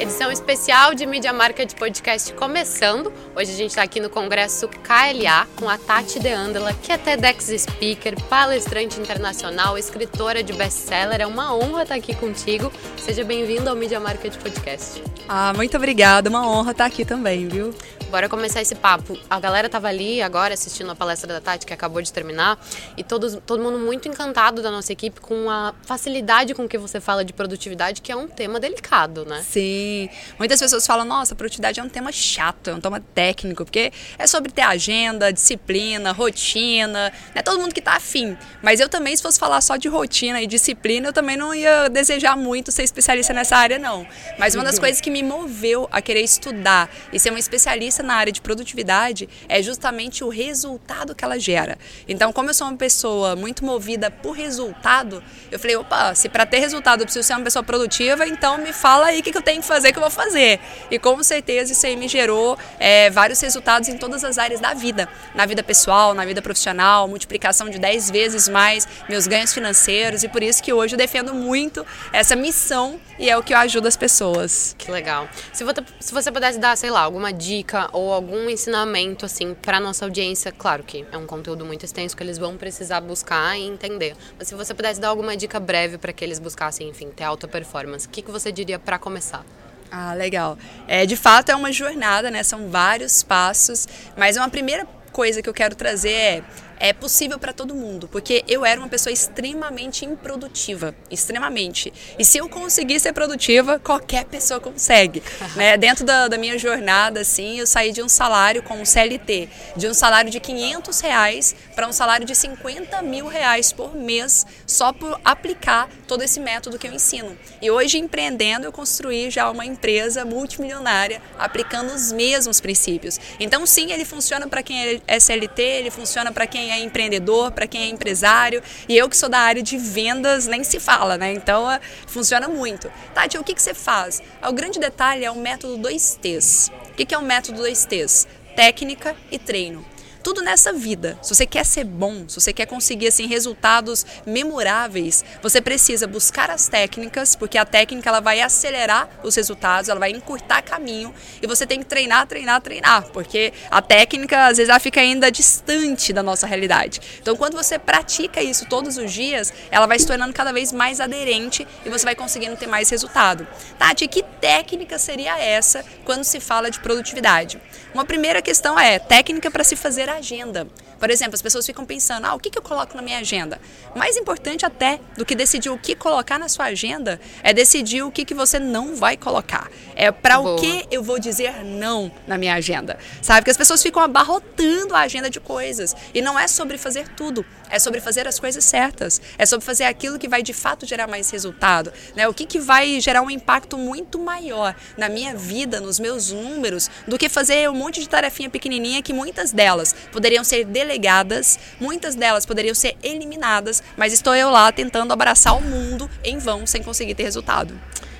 Edição especial de Mídia Market Podcast começando. Hoje a gente está aqui no Congresso KLA com a Tati De Andela, que é TEDx Speaker, palestrante internacional, escritora de best-seller. É uma honra estar aqui contigo. Seja bem-vindo ao Mídia Market Podcast. Ah, muito obrigada. Uma honra estar aqui também, viu? Bora começar esse papo. A galera tava ali agora assistindo a palestra da Tati, que acabou de terminar, e todos, todo mundo muito encantado da nossa equipe com a facilidade com que você fala de produtividade, que é um tema delicado, né? Sim. Muitas pessoas falam, nossa, produtividade é um tema chato, é um tema técnico, porque é sobre ter agenda, disciplina, rotina, não é todo mundo que tá afim. Mas eu também, se fosse falar só de rotina e disciplina, eu também não ia desejar muito ser especialista nessa área, não. Mas uma das coisas que me moveu a querer estudar e ser uma especialista na área de produtividade é justamente o resultado que ela gera. Então, como eu sou uma pessoa muito movida por resultado, eu falei, opa, se para ter resultado eu preciso ser uma pessoa produtiva, então me fala aí o que, eu tenho que fazer que eu vou fazer. E com certeza isso aí me gerou é, vários resultados em todas as áreas da vida. Na vida pessoal, na vida profissional, multiplicação de 10 vezes mais meus ganhos financeiros. E por isso que hoje eu defendo muito essa missão e é o que eu ajudo as pessoas. Que legal. Se você pudesse dar, sei lá, alguma dica ou algum ensinamento assim para nossa audiência, claro que é um conteúdo muito extenso que eles vão precisar buscar e entender. Mas se você pudesse dar alguma dica breve para que eles buscassem, enfim, ter alta performance, o que, que você diria para começar? Ah, legal. É, de fato é uma jornada, né? São vários passos, mas uma primeira coisa que eu quero trazer é é possível para todo mundo, porque eu era uma pessoa extremamente improdutiva, extremamente. E se eu conseguir ser produtiva, qualquer pessoa consegue. né? Dentro da, da, minha jornada, assim, eu saí de um salário como CLT, de um salário de 500 reais para um salário de 50 mil reais por mês, só por aplicar todo esse método que eu ensino. E hoje, empreendendo, eu construí já uma empresa multimilionária aplicando os mesmos princípios. Então, sim, ele funciona para quem é CLT, ele funciona para quem é empreendedor, para quem é empresário. E eu que sou da área de vendas, nem se fala, né? Então é, funciona muito. Tati, o que, que você faz? O grande detalhe é o método 2Ts. O que, que é o método 2Ts? Técnica e treino tudo nessa vida. Se você quer ser bom, se você quer conseguir assim resultados memoráveis, você precisa buscar as técnicas, porque a técnica ela vai acelerar os resultados, ela vai encurtar caminho e você tem que treinar, treinar, treinar, porque a técnica às vezes ela fica ainda distante da nossa realidade. Então, quando você pratica isso todos os dias, ela vai se tornando cada vez mais aderente e você vai conseguindo ter mais resultado. Tati, que técnica seria essa quando se fala de produtividade? Uma primeira questão é técnica para se fazer agenda. Por exemplo, as pessoas ficam pensando, ah, o que, que eu coloco na minha agenda? Mais importante até do que decidir o que colocar na sua agenda é decidir o que, que você não vai colocar. É para o que eu vou dizer não na minha agenda. Sabe? Que as pessoas ficam abarrotando a agenda de coisas. E não é sobre fazer tudo, é sobre fazer as coisas certas. É sobre fazer aquilo que vai de fato gerar mais resultado. Né? O que, que vai gerar um impacto muito maior na minha vida, nos meus números, do que fazer um monte de tarefinha pequenininha que muitas delas poderiam ser delegadas delegadas, muitas delas poderiam ser eliminadas, mas estou eu lá tentando abraçar o mundo em vão sem conseguir ter resultado.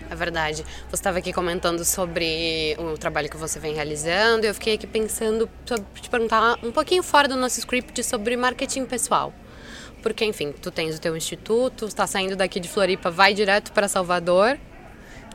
É verdade. Você estava aqui comentando sobre o trabalho que você vem realizando e eu fiquei aqui pensando, te perguntar um pouquinho fora do nosso script sobre marketing pessoal. Porque, enfim, tu tens o teu instituto, está saindo daqui de Floripa, vai direto para Salvador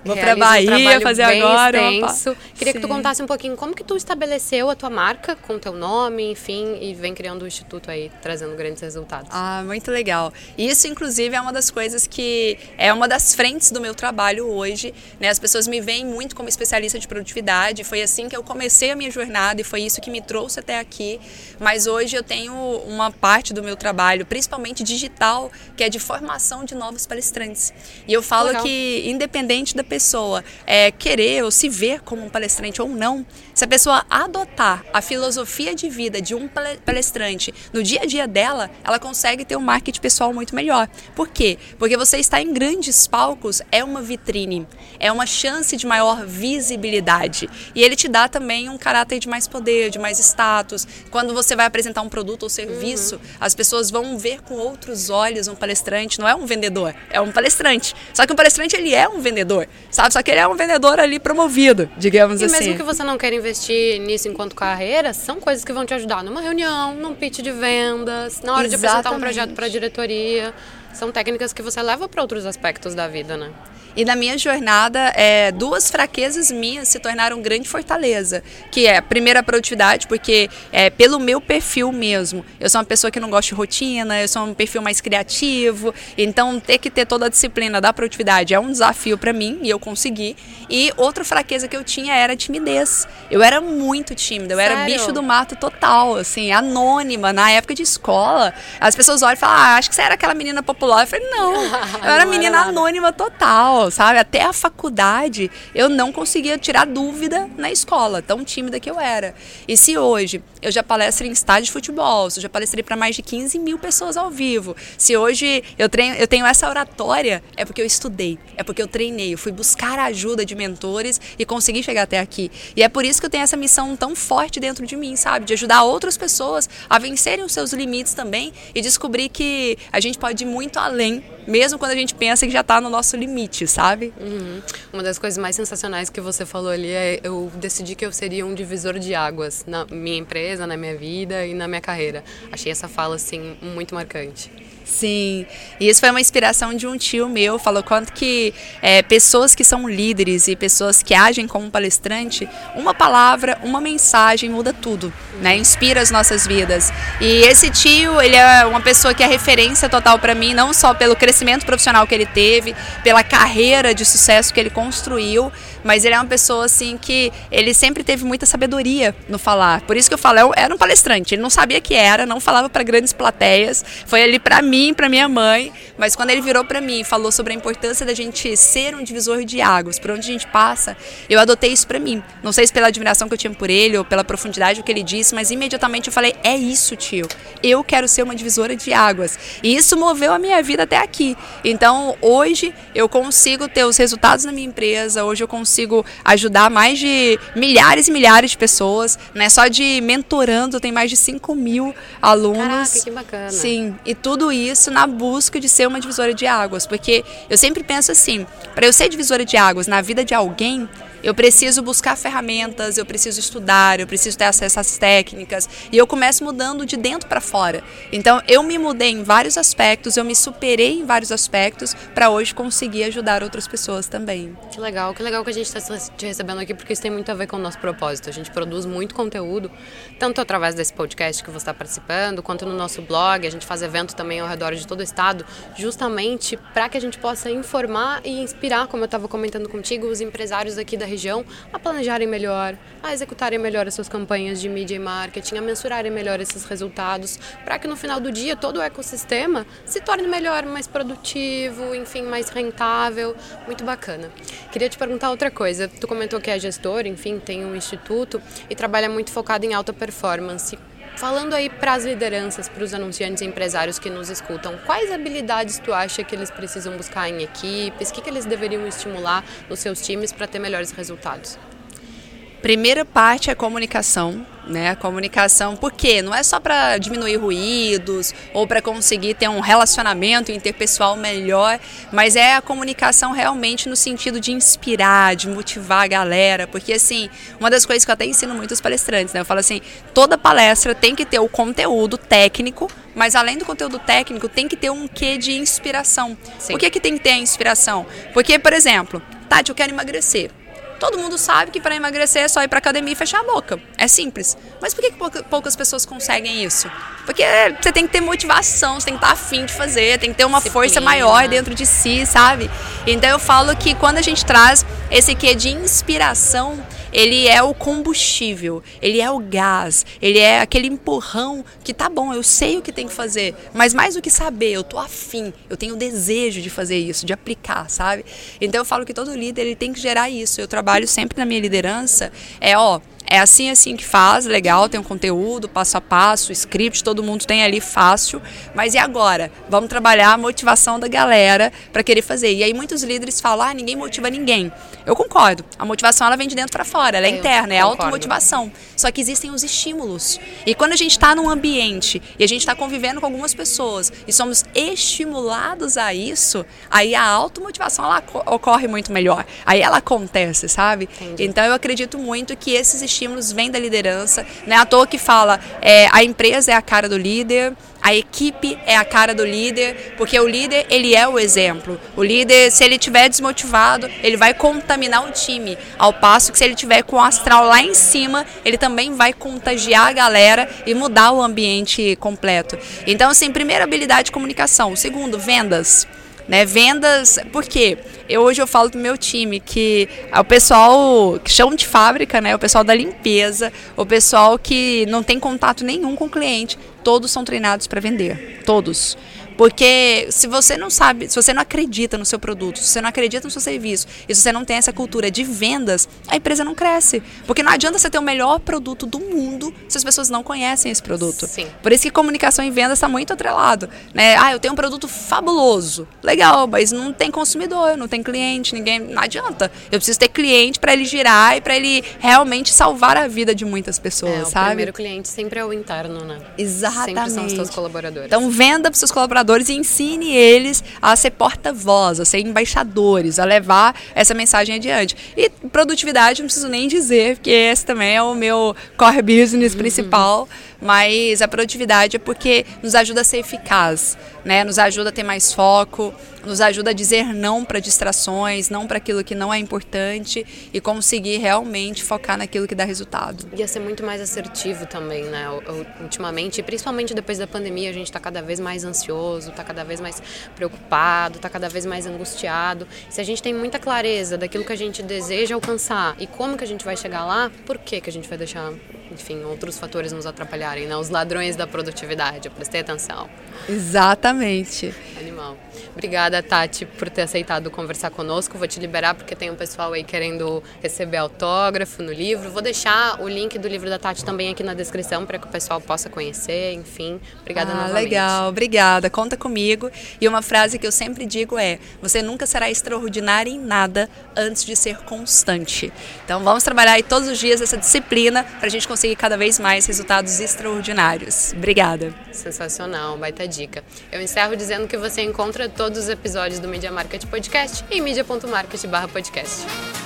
Vou para Bahia um fazer agora. Extenso. Queria Sim. que tu contasse um pouquinho como que tu estabeleceu a tua marca com teu nome, enfim, e vem criando o instituto aí, trazendo grandes resultados. Ah, muito legal. Isso, inclusive, é uma das coisas que é uma das frentes do meu trabalho hoje. Né? As pessoas me veem muito como especialista de produtividade. Foi assim que eu comecei a minha jornada e foi isso que me trouxe até aqui. Mas hoje eu tenho uma parte do meu trabalho, principalmente digital, que é de formação de novos palestrantes. E eu falo legal. que, independente da pessoa pessoa é, querer ou se ver como um palestrante ou não, se a pessoa adotar a filosofia de vida de um palestrante no dia a dia dela, ela consegue ter um marketing pessoal muito melhor. Por quê? Porque você estar em grandes palcos é uma vitrine, é uma chance de maior visibilidade. E ele te dá também um caráter de mais poder, de mais status. Quando você vai apresentar um produto ou serviço, uhum. as pessoas vão ver com outros olhos um palestrante, não é um vendedor, é um palestrante. Só que o palestrante ele é um vendedor sabe? Só que ele é um vendedor ali promovido, digamos e assim. E mesmo que você não queira investir nisso enquanto carreira, são coisas que vão te ajudar numa reunião, num pitch de vendas, na hora Exatamente. de apresentar um projeto para a diretoria. São técnicas que você leva para outros aspectos da vida, né? E na minha jornada, é, duas fraquezas minhas se tornaram grande fortaleza, que é a primeira a produtividade, porque é pelo meu perfil mesmo. Eu sou uma pessoa que não gosta de rotina, eu sou um perfil mais criativo, então ter que ter toda a disciplina da produtividade é um desafio para mim e eu consegui. E outra fraqueza que eu tinha era a timidez. Eu era muito tímida, eu Sério? era bicho do mato total, assim, anônima na época de escola. As pessoas olham e falam: "Ah, acho que você era aquela menina popular". Eu falei: "Não, eu era menina anônima total, sabe? Até a faculdade eu não conseguia tirar dúvida na escola, tão tímida que eu era. E se hoje eu já palestro em estádio de futebol, eu já palestrei para mais de 15 mil pessoas ao vivo, se hoje eu, treino, eu tenho essa oratória, é porque eu estudei, é porque eu treinei, eu fui buscar a ajuda de mentores e consegui chegar até aqui. E é por isso que eu tenho essa missão tão forte dentro de mim, sabe? De ajudar outras pessoas a vencerem os seus limites também e descobrir que a gente pode ir muito além mesmo quando a gente pensa que já está no nosso limite, sabe? Uhum. Uma das coisas mais sensacionais que você falou ali é eu decidi que eu seria um divisor de águas na minha empresa, na minha vida e na minha carreira. Achei essa fala assim muito marcante. Sim, e isso foi uma inspiração de um tio meu, falou quanto que é, pessoas que são líderes e pessoas que agem como palestrante, uma palavra, uma mensagem muda tudo, né? Inspira as nossas vidas. E esse tio, ele é uma pessoa que é referência total para mim, não só pelo crescimento profissional que ele teve, pela carreira de sucesso que ele construiu, mas ele é uma pessoa assim que ele sempre teve muita sabedoria no falar. Por isso que eu falo, eu era um palestrante, ele não sabia que era, não falava para grandes plateias, foi ali para mim para minha mãe, mas quando ele virou para mim e falou sobre a importância da gente ser um divisor de águas, por onde a gente passa, eu adotei isso para mim. Não sei se pela admiração que eu tinha por ele ou pela profundidade do que ele disse, mas imediatamente eu falei: "É isso, tio. Eu quero ser uma divisora de águas". E isso moveu a minha vida até aqui. Então, hoje eu consigo ter os resultados na minha empresa, hoje eu consigo ajudar mais de milhares e milhares de pessoas, né? Só de mentorando tem mais de 5 mil alunos. Caraca, que bacana. Sim, e tudo isso na busca de ser uma divisora de águas, porque eu sempre penso assim, para eu ser divisora de águas na vida de alguém, eu preciso buscar ferramentas, eu preciso estudar, eu preciso ter acesso às técnicas e eu começo mudando de dentro para fora. Então eu me mudei em vários aspectos, eu me superei em vários aspectos para hoje conseguir ajudar outras pessoas também. Que legal, que legal que a gente está te recebendo aqui porque isso tem muito a ver com o nosso propósito. A gente produz muito conteúdo, tanto através desse podcast que você está participando, quanto no nosso blog. A gente faz evento também ao redor de todo o estado, justamente para que a gente possa informar e inspirar, como eu estava comentando contigo, os empresários aqui da região região a planejarem melhor, a executarem melhor as suas campanhas de mídia e marketing, a mensurarem melhor esses resultados, para que no final do dia todo o ecossistema se torne melhor, mais produtivo, enfim, mais rentável. Muito bacana. Queria te perguntar outra coisa. Tu comentou que é gestor, enfim, tem um instituto e trabalha muito focado em alta performance. Falando aí para as lideranças, para os anunciantes e empresários que nos escutam, quais habilidades tu acha que eles precisam buscar em equipes? O que, que eles deveriam estimular nos seus times para ter melhores resultados? Primeira parte é comunicação né? A comunicação, porque não é só para diminuir ruídos ou para conseguir ter um relacionamento interpessoal melhor, mas é a comunicação realmente no sentido de inspirar, de motivar a galera, porque assim, uma das coisas que eu até ensino muito os palestrantes, né? Eu falo assim, toda palestra tem que ter o conteúdo técnico, mas além do conteúdo técnico, tem que ter um quê de inspiração. Sim. Por que, que tem que ter a inspiração? Porque, por exemplo, Tati, eu quero emagrecer. Todo mundo sabe que para emagrecer é só ir para academia e fechar a boca. É simples. Mas por que, poucas pessoas conseguem isso? Porque você tem que ter motivação, você tem que estar afim de fazer, tem que ter uma Disciplina. força maior dentro de si, sabe? Então eu falo que quando a gente traz esse quê de inspiração, ele é o combustível, ele é o gás, ele é aquele empurrão que tá bom, eu sei o que tem que fazer, mas mais do que saber, eu tô afim, eu tenho desejo de fazer isso, de aplicar, sabe? Então eu falo que todo líder ele tem que gerar isso. Eu trabalho sempre na minha liderança, é ó, é assim assim que faz, legal, tem um conteúdo, passo a passo, script, todo mundo tem ali fácil. Mas e agora? Vamos trabalhar a motivação da galera para querer fazer. E aí muitos líderes falam: "Ah, ninguém motiva ninguém". Eu concordo. A motivação ela vem de dentro para fora, ela é, é interna, é automotivação. Só que existem os estímulos. E quando a gente está num ambiente e a gente está convivendo com algumas pessoas e somos estimulados a isso, aí a automotivação ela ocorre muito melhor. Aí ela acontece, sabe? Entendi. Então eu acredito muito que esses estímulos vêm da liderança. Não é à toa que fala é, a empresa é a cara do líder, a equipe é a cara do líder, porque o líder, ele é o exemplo. O líder, se ele estiver desmotivado, ele vai contaminar o time. Ao passo que se ele tiver com o astral lá em cima, ele também vai contagiar a galera e mudar o ambiente completo. Então, assim, primeira habilidade de comunicação. Segundo, vendas. Né, vendas, porque eu hoje eu falo pro meu time que é o pessoal que chão de fábrica, né, o pessoal da limpeza, o pessoal que não tem contato nenhum com o cliente, todos são treinados para vender, todos. Porque se você não sabe, se você não acredita no seu produto, se você não acredita no seu serviço, e se você não tem essa cultura de vendas, a empresa não cresce. Porque não adianta você ter o melhor produto do mundo se as pessoas não conhecem esse produto. Sim. Por isso que comunicação e vendas está muito atrelado. Né? Ah, eu tenho um produto fabuloso. Legal, mas não tem consumidor, não tem cliente, ninguém. Não adianta. Eu preciso ter cliente para ele girar e para ele realmente salvar a vida de muitas pessoas, é, sabe? O primeiro cliente sempre é o interno, né? Exatamente. Sempre são os seus colaboradores. Então venda para os seus colaboradores e ensine eles a ser porta-voz, a ser embaixadores, a levar essa mensagem adiante. E produtividade não preciso nem dizer, porque esse também é o meu core business uhum. principal, mas a produtividade é porque nos ajuda a ser eficaz, né? Nos ajuda a ter mais foco, nos ajuda a dizer não para distrações, não para aquilo que não é importante e conseguir realmente focar naquilo que dá resultado. Ia ser muito mais assertivo também, né? Ultimamente, principalmente depois da pandemia, a gente está cada vez mais ansioso, está cada vez mais preocupado, está cada vez mais angustiado. Se a gente tem muita clareza daquilo que a gente deseja alcançar e como que a gente vai chegar lá, por que que a gente vai deixar, enfim, outros fatores nos atrapalharem, né? Os ladrões da produtividade, eu prestei atenção. Exatamente. Animal. Obrigada, Tati, por ter aceitado conversar conosco. Vou te liberar porque tem um pessoal aí querendo receber autógrafo no livro. Vou deixar o link do livro da Tati também aqui na descrição para que o pessoal possa conhecer. Enfim, obrigada ah, novamente. Legal, obrigada. Conta comigo. E uma frase que eu sempre digo é: você nunca será extraordinário em nada antes de ser constante. Então vamos trabalhar aí todos os dias essa disciplina para a gente conseguir cada vez mais resultados extraordinários. Obrigada. Sensacional, baita dica. Eu encerro dizendo que você encontra todos os episódios do Media Market Podcast em media.market/podcast.